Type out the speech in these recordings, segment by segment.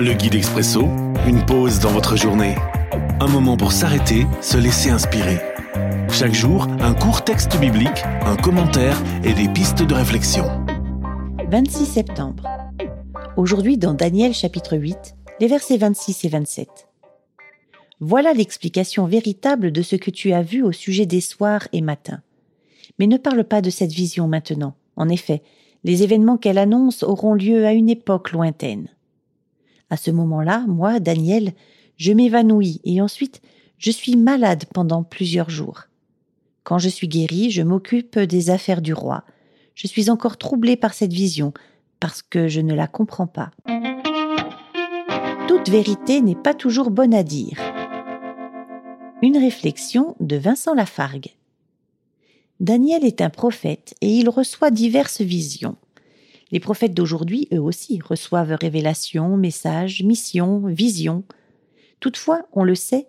Le guide expresso, une pause dans votre journée. Un moment pour s'arrêter, se laisser inspirer. Chaque jour, un court texte biblique, un commentaire et des pistes de réflexion. 26 septembre. Aujourd'hui dans Daniel chapitre 8, les versets 26 et 27. Voilà l'explication véritable de ce que tu as vu au sujet des soirs et matins. Mais ne parle pas de cette vision maintenant. En effet, les événements qu'elle annonce auront lieu à une époque lointaine. À ce moment-là, moi, Daniel, je m'évanouis et ensuite je suis malade pendant plusieurs jours. Quand je suis guéri, je m'occupe des affaires du roi. Je suis encore troublé par cette vision, parce que je ne la comprends pas. Toute vérité n'est pas toujours bonne à dire. Une réflexion de Vincent Lafargue. Daniel est un prophète et il reçoit diverses visions. Les prophètes d'aujourd'hui, eux aussi, reçoivent révélations, messages, missions, visions. Toutefois, on le sait,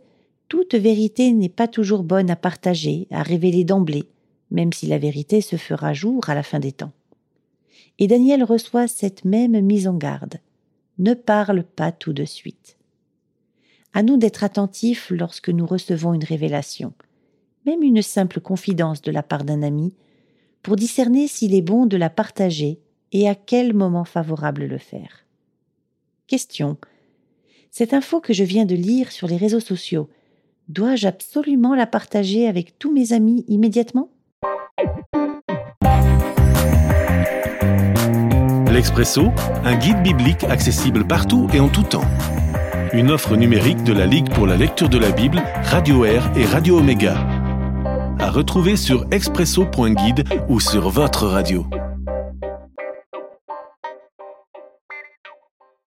toute vérité n'est pas toujours bonne à partager, à révéler d'emblée, même si la vérité se fera jour à la fin des temps. Et Daniel reçoit cette même mise en garde. Ne parle pas tout de suite. À nous d'être attentifs lorsque nous recevons une révélation, même une simple confidence de la part d'un ami, pour discerner s'il est bon de la partager et à quel moment favorable le faire? Question. Cette info que je viens de lire sur les réseaux sociaux, dois-je absolument la partager avec tous mes amis immédiatement? L'Expresso, un guide biblique accessible partout et en tout temps. Une offre numérique de la Ligue pour la lecture de la Bible, Radio Air et Radio Omega. À retrouver sur expresso.guide ou sur votre radio.